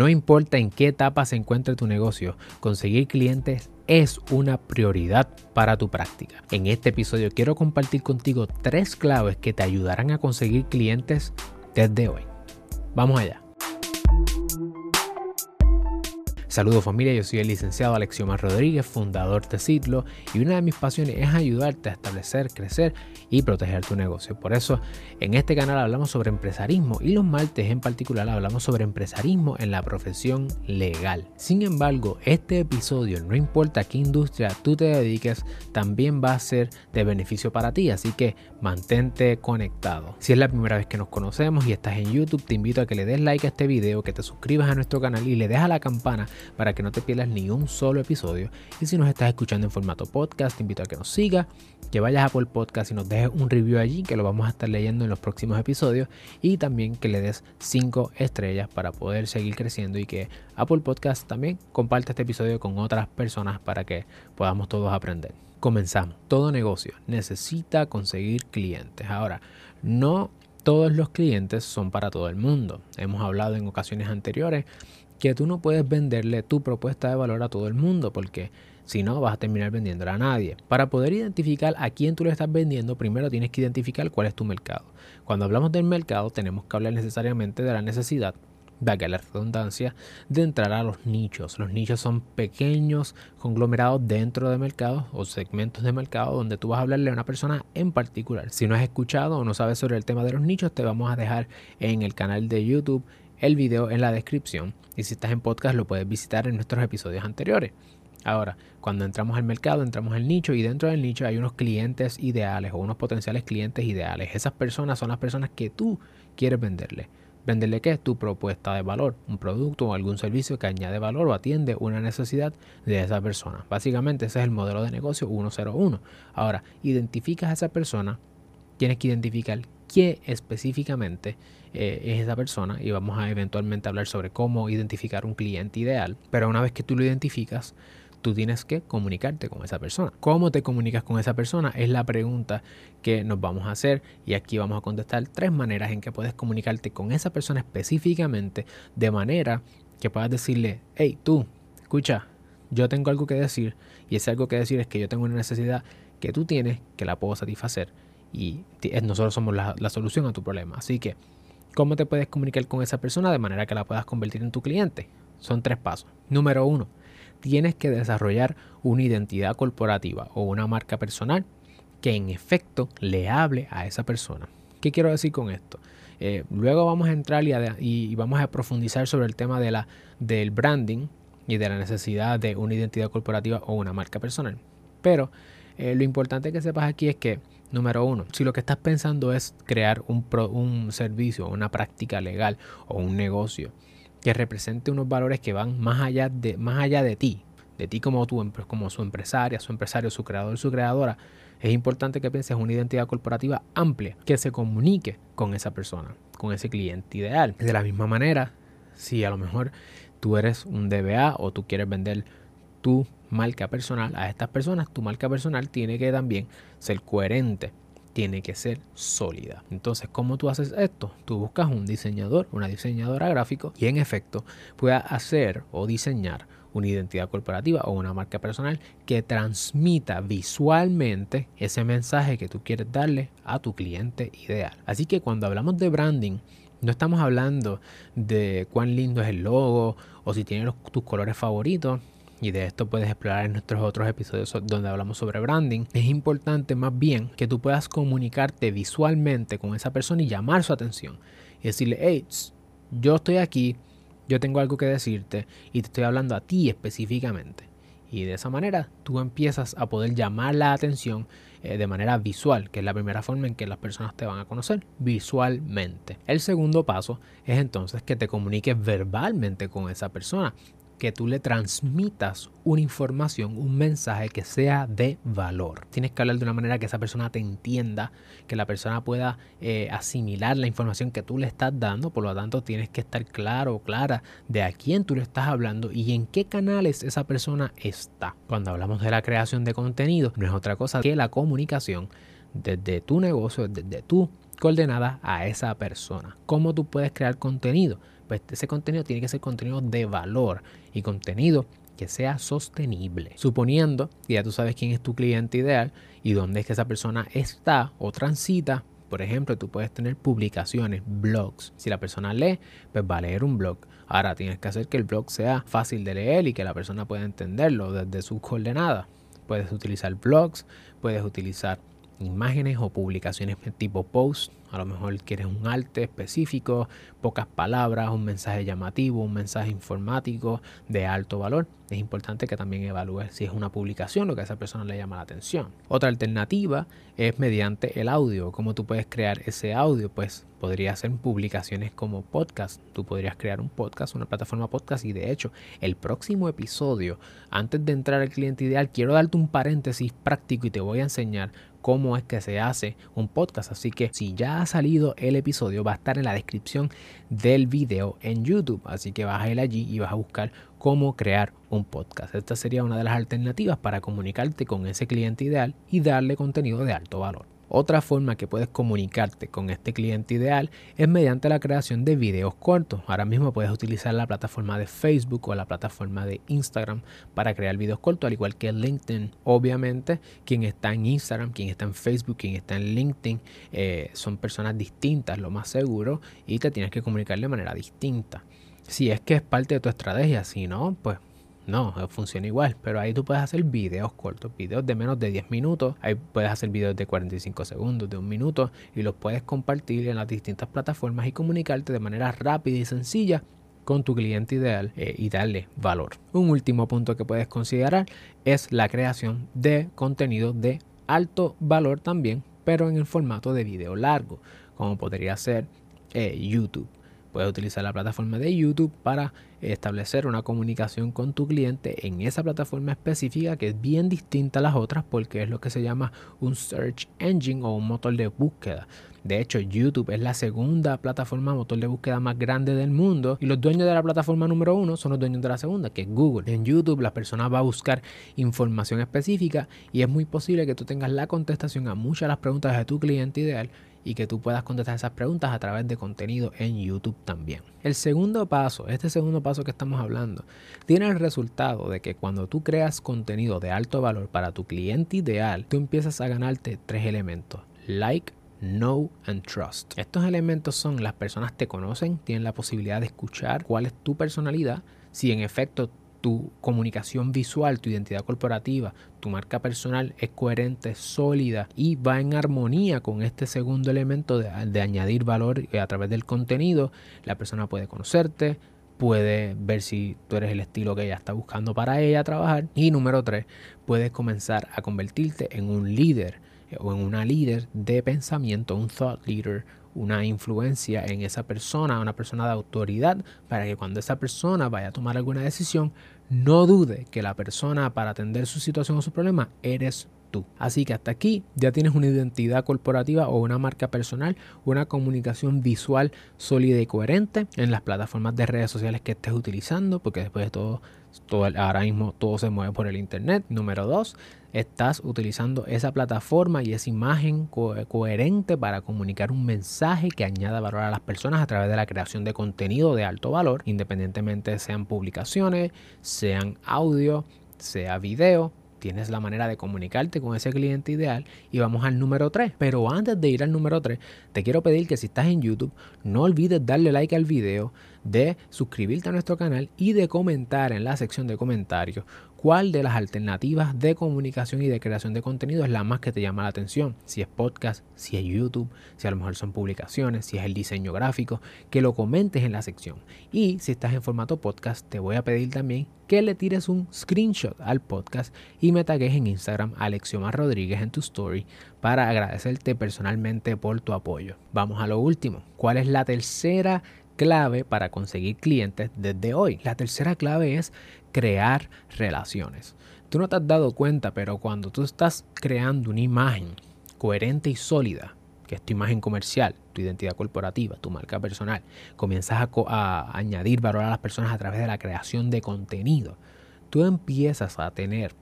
No importa en qué etapa se encuentre tu negocio, conseguir clientes es una prioridad para tu práctica. En este episodio quiero compartir contigo tres claves que te ayudarán a conseguir clientes desde hoy. Vamos allá. Saludos familia, yo soy el licenciado Alexiomar Rodríguez, fundador de Citlo, y una de mis pasiones es ayudarte a establecer, crecer y proteger tu negocio. Por eso en este canal hablamos sobre empresarismo y los martes en particular hablamos sobre empresarismo en la profesión legal. Sin embargo, este episodio, no importa qué industria tú te dediques, también va a ser de beneficio para ti, así que mantente conectado. Si es la primera vez que nos conocemos y estás en YouTube, te invito a que le des like a este video, que te suscribas a nuestro canal y le des a la campana para que no te pierdas ni un solo episodio. Y si nos estás escuchando en formato podcast, te invito a que nos sigas, que vayas a Apple Podcast y nos dejes un review allí, que lo vamos a estar leyendo en los próximos episodios. Y también que le des 5 estrellas para poder seguir creciendo y que Apple Podcast también comparte este episodio con otras personas para que podamos todos aprender. Comenzamos. Todo negocio necesita conseguir clientes. Ahora, no todos los clientes son para todo el mundo. Hemos hablado en ocasiones anteriores que tú no puedes venderle tu propuesta de valor a todo el mundo porque si no vas a terminar vendiéndola a nadie. Para poder identificar a quién tú le estás vendiendo, primero tienes que identificar cuál es tu mercado. Cuando hablamos del mercado tenemos que hablar necesariamente de la necesidad que la redundancia, de entrar a los nichos. Los nichos son pequeños conglomerados dentro de mercados o segmentos de mercado donde tú vas a hablarle a una persona en particular. Si no has escuchado o no sabes sobre el tema de los nichos, te vamos a dejar en el canal de YouTube el video en la descripción y si estás en podcast lo puedes visitar en nuestros episodios anteriores. Ahora, cuando entramos al mercado, entramos al nicho y dentro del nicho hay unos clientes ideales o unos potenciales clientes ideales. Esas personas son las personas que tú quieres venderle. ¿Venderle qué? Tu propuesta de valor, un producto o algún servicio que añade valor o atiende una necesidad de esa persona. Básicamente ese es el modelo de negocio 101. Ahora, identificas a esa persona, tienes que identificar qué específicamente eh, es esa persona y vamos a eventualmente hablar sobre cómo identificar un cliente ideal. Pero una vez que tú lo identificas, tú tienes que comunicarte con esa persona. ¿Cómo te comunicas con esa persona? Es la pregunta que nos vamos a hacer y aquí vamos a contestar tres maneras en que puedes comunicarte con esa persona específicamente de manera que puedas decirle, hey, tú, escucha, yo tengo algo que decir y ese algo que decir es que yo tengo una necesidad que tú tienes que la puedo satisfacer y nosotros somos la, la solución a tu problema. Así que, ¿cómo te puedes comunicar con esa persona de manera que la puedas convertir en tu cliente? Son tres pasos. Número uno, tienes que desarrollar una identidad corporativa o una marca personal que en efecto le hable a esa persona. ¿Qué quiero decir con esto? Eh, luego vamos a entrar y, vamos a profundizar sobre el tema de la, del branding y de la necesidad de una identidad corporativa o una marca personal. Pero eh, lo importante que sepas aquí es que, número uno, si lo que estás pensando es crear un, servicio, una práctica legal o un negocio, que represente unos valores que van más allá de, más allá de ti, de ti como, tú, como su empresaria, su empresario, su creador, su creadora, es importante que pienses una identidad corporativa amplia que se comunique con esa persona, con ese cliente ideal. De la misma manera, si a lo mejor tú eres un DBA o tú quieres vender tu marca personal a estas personas, tu marca personal tiene que también ser coherente tiene que ser sólida. Entonces, ¿cómo tú haces esto? Tú buscas un diseñador, una diseñadora gráfico y en efecto pueda hacer o diseñar una identidad corporativa o una marca personal que transmita visualmente ese mensaje que tú quieres darle a tu cliente ideal. Así que cuando hablamos de branding, no estamos hablando de cuán lindo es el logo o si tiene tus colores favoritos y de esto puedes explorar en nuestros otros episodios donde hablamos sobre branding, es importante más bien que tú puedas comunicarte visualmente con esa persona y llamar su atención y decirle, hey, yo estoy aquí, yo tengo algo que decirte y te estoy hablando a ti específicamente. Y de esa manera tú empiezas a poder llamar la atención eh, de manera visual, que es la primera forma en que las personas te van a conocer, visualmente. El segundo paso es entonces que te comuniques verbalmente con esa persona que tú le transmitas una información, un mensaje que sea de valor. Tienes que hablar de una manera que esa persona te entienda, que la persona pueda eh, asimilar la información que tú le estás dando, por lo tanto tienes que estar claro o clara de a quién tú le estás hablando y en qué canales esa persona está. Cuando hablamos de la creación de contenido, no es otra cosa que la comunicación desde tu negocio, desde tu coordenada a esa persona. ¿Cómo tú puedes crear contenido? pues ese contenido tiene que ser contenido de valor y contenido que sea sostenible. Suponiendo que ya tú sabes quién es tu cliente ideal y dónde es que esa persona está o transita, por ejemplo, tú puedes tener publicaciones, blogs. Si la persona lee, pues va a leer un blog. Ahora tienes que hacer que el blog sea fácil de leer y que la persona pueda entenderlo desde sus coordenadas. Puedes utilizar blogs, puedes utilizar imágenes o publicaciones tipo post. A lo mejor quieres un arte específico, pocas palabras, un mensaje llamativo, un mensaje informático de alto valor. Es importante que también evalúes si es una publicación lo que a esa persona le llama la atención. Otra alternativa es mediante el audio. ¿Cómo tú puedes crear ese audio? Pues podría ser publicaciones como podcast. Tú podrías crear un podcast, una plataforma podcast y de hecho el próximo episodio, antes de entrar al cliente ideal, quiero darte un paréntesis práctico y te voy a enseñar cómo es que se hace un podcast. Así que si ya ha salido el episodio, va a estar en la descripción del video en YouTube. Así que vas a ir allí y vas a buscar cómo crear un podcast. Esta sería una de las alternativas para comunicarte con ese cliente ideal y darle contenido de alto valor. Otra forma que puedes comunicarte con este cliente ideal es mediante la creación de videos cortos. Ahora mismo puedes utilizar la plataforma de Facebook o la plataforma de Instagram para crear videos cortos, al igual que LinkedIn. Obviamente, quien está en Instagram, quien está en Facebook, quien está en LinkedIn, eh, son personas distintas, lo más seguro, y te tienes que comunicar de manera distinta. Si es que es parte de tu estrategia, si no, pues no, funciona igual, pero ahí tú puedes hacer videos cortos, videos de menos de 10 minutos, ahí puedes hacer videos de 45 segundos, de un minuto y los puedes compartir en las distintas plataformas y comunicarte de manera rápida y sencilla con tu cliente ideal eh, y darle valor. Un último punto que puedes considerar es la creación de contenido de alto valor también, pero en el formato de video largo, como podría ser eh, YouTube. Puedes utilizar la plataforma de YouTube para establecer una comunicación con tu cliente en esa plataforma específica que es bien distinta a las otras porque es lo que se llama un search engine o un motor de búsqueda. De hecho, YouTube es la segunda plataforma motor de búsqueda más grande del mundo y los dueños de la plataforma número uno son los dueños de la segunda, que es Google. En YouTube la persona va a buscar información específica y es muy posible que tú tengas la contestación a muchas de las preguntas de tu cliente ideal y que tú puedas contestar esas preguntas a través de contenido en YouTube también. El segundo paso, este segundo paso que estamos hablando, tiene el resultado de que cuando tú creas contenido de alto valor para tu cliente ideal, tú empiezas a ganarte tres elementos. Like, know and trust. Estos elementos son las personas te conocen, tienen la posibilidad de escuchar cuál es tu personalidad, si en efecto tu comunicación visual, tu identidad corporativa, tu marca personal es coherente, sólida y va en armonía con este segundo elemento de, añadir valor a través del contenido, la persona puede conocerte, puede ver si tú eres el estilo que ella está buscando para ella trabajar. Y número tres, puedes comenzar a convertirte en un líder eh, o en una líder de pensamiento, un thought leader, una influencia en esa persona, una persona de autoridad, para que cuando esa persona vaya a tomar alguna decisión, no dude que la persona para atender su situación o su problema eres tú. Así que hasta aquí ya tienes una identidad corporativa o una marca personal, una comunicación visual sólida y coherente en las plataformas de redes sociales que estés utilizando, porque después de todo, todo ahora mismo todo se mueve por el internet. Número dos, estás utilizando esa plataforma y esa imagen coherente para comunicar un mensaje que añada valor a las personas a través de la creación de contenido de alto valor, independientemente sean publicaciones, sean audio, sea video, tienes la manera de comunicarte con ese cliente ideal y vamos al número 3. Pero antes de ir al número 3, te quiero pedir que si estás en YouTube, no olvides darle like al video, de suscribirte a nuestro canal y de comentar en la sección de comentarios cuál de las alternativas de comunicación y de creación de contenido es la más que te llama la atención. Si es podcast, si es YouTube, si a lo mejor son publicaciones, si es el diseño gráfico, que lo comentes en la sección. Y si estás en formato podcast, te voy a pedir también que le tires un screenshot al podcast y me tagues en Instagram Alexioma Rodríguez en tu story para agradecerte personalmente por tu apoyo. Vamos a lo último. ¿Cuál es la tercera clave para conseguir clientes desde hoy? La tercera clave es crear relaciones. Tú no te has dado cuenta, pero cuando tú estás creando una imagen coherente y sólida, que es tu imagen comercial, tu identidad corporativa, tu marca personal, comienzas a, añadir valor a las personas a través de la creación de contenido, tú empiezas a tener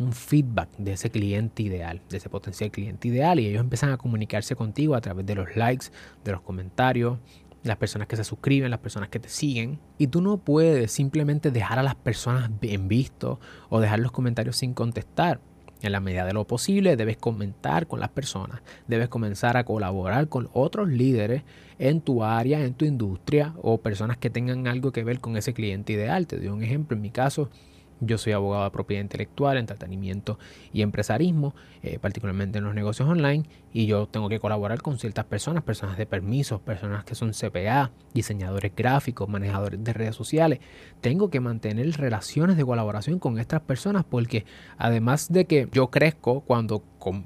un feedback de ese cliente ideal, de ese potencial cliente ideal, y ellos empiezan a comunicarse contigo a través de los likes, de los comentarios, las personas que se suscriben, las personas que te siguen. Y tú no puedes simplemente dejar a las personas en visto o dejar los comentarios sin contestar. En la medida de lo posible debes comentar con las personas, debes comenzar a colaborar con otros líderes en tu área, en tu industria o personas que tengan algo que ver con ese cliente ideal. Te doy un ejemplo, en mi caso yo soy abogado de propiedad intelectual, entretenimiento y empresarismo, eh, particularmente en los negocios online, y yo tengo que colaborar con ciertas personas, personas de permisos, personas que son CPA, diseñadores gráficos, manejadores de redes sociales. Tengo que mantener relaciones de colaboración con estas personas porque además de que yo crezco cuando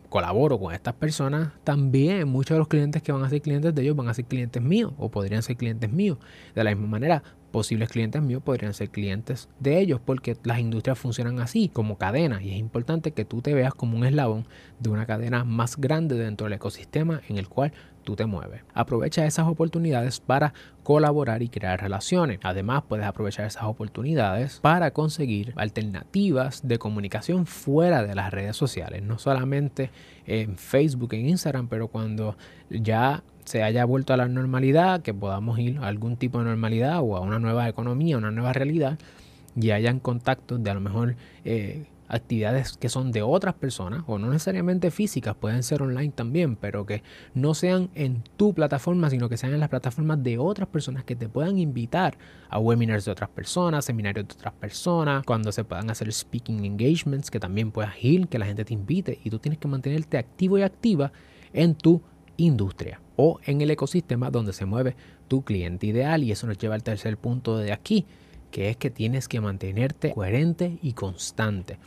colaboro con estas personas, también muchos de los clientes que van a ser clientes de ellos van a ser clientes míos o podrían ser clientes míos. De la misma manera, posibles clientes míos podrían ser clientes de ellos porque las industrias funcionan así, como cadena, y es importante que tú te veas como un eslabón de una cadena más grande dentro del ecosistema en el cual tú te mueves. Aprovecha esas oportunidades para colaborar y crear relaciones. Además, puedes aprovechar esas oportunidades para conseguir alternativas de comunicación fuera de las redes sociales, no solamente en Facebook, en Instagram, pero cuando ya se haya vuelto a la normalidad, que podamos ir a algún tipo de normalidad o a una nueva economía, una nueva realidad, y hayan contactos de a lo mejor eh, actividades que son de otras personas o no necesariamente físicas, pueden ser online también, pero que no sean en tu plataforma, sino que sean en las plataformas de otras personas que te puedan invitar a webinars de otras personas, seminarios de otras personas, cuando se puedan hacer speaking engagements, que también puedas ir, que la gente te invite y tú tienes que mantenerte activo y activa en tu industria o en el ecosistema donde se mueve tu cliente ideal y eso nos lleva al tercer punto de aquí que es que tienes que mantenerte coherente y constante.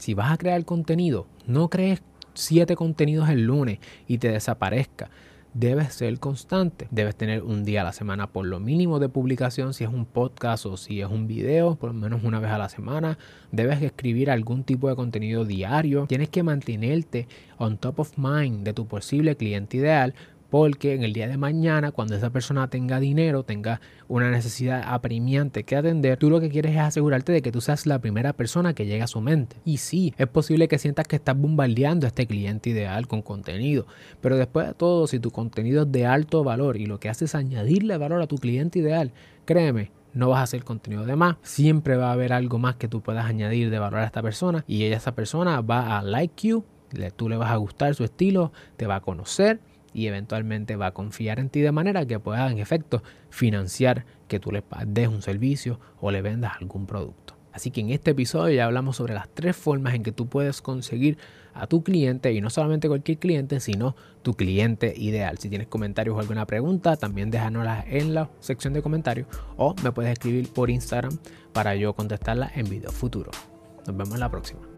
Si vas a crear contenido, no crees siete contenidos el lunes y te desaparezca. Debes ser constante. Debes tener un día a la semana por lo mínimo de publicación. Si es un podcast o si es un video, por lo menos una vez a la semana. Debes escribir algún tipo de contenido diario. Tienes que mantenerte on top of mind de tu posible cliente ideal porque en el día de mañana, cuando esa persona tenga dinero, tenga una necesidad apremiante que atender, tú lo que quieres es asegurarte de que tú seas la primera persona que llegue a su mente. Y sí, es posible que sientas que estás bombardeando a este cliente ideal con contenido, pero después de todo, si tu contenido es de alto valor y lo que haces es añadirle valor a tu cliente ideal, créeme, no vas a hacer contenido de más. Siempre va a haber algo más que tú puedas añadir de valor a esta persona y esa persona va a like you, tú le vas a gustar su estilo, te va a conocer y eventualmente va a confiar en ti de manera que pueda en efecto financiar que tú le des un servicio o le vendas algún producto. Así que en este episodio ya hablamos sobre las tres formas en que tú puedes conseguir a tu cliente y no solamente cualquier cliente, sino tu cliente ideal. Si tienes comentarios o alguna pregunta, también déjanoslas en la sección de comentarios o me puedes escribir por Instagram para yo contestarla en video futuro. Nos vemos la próxima.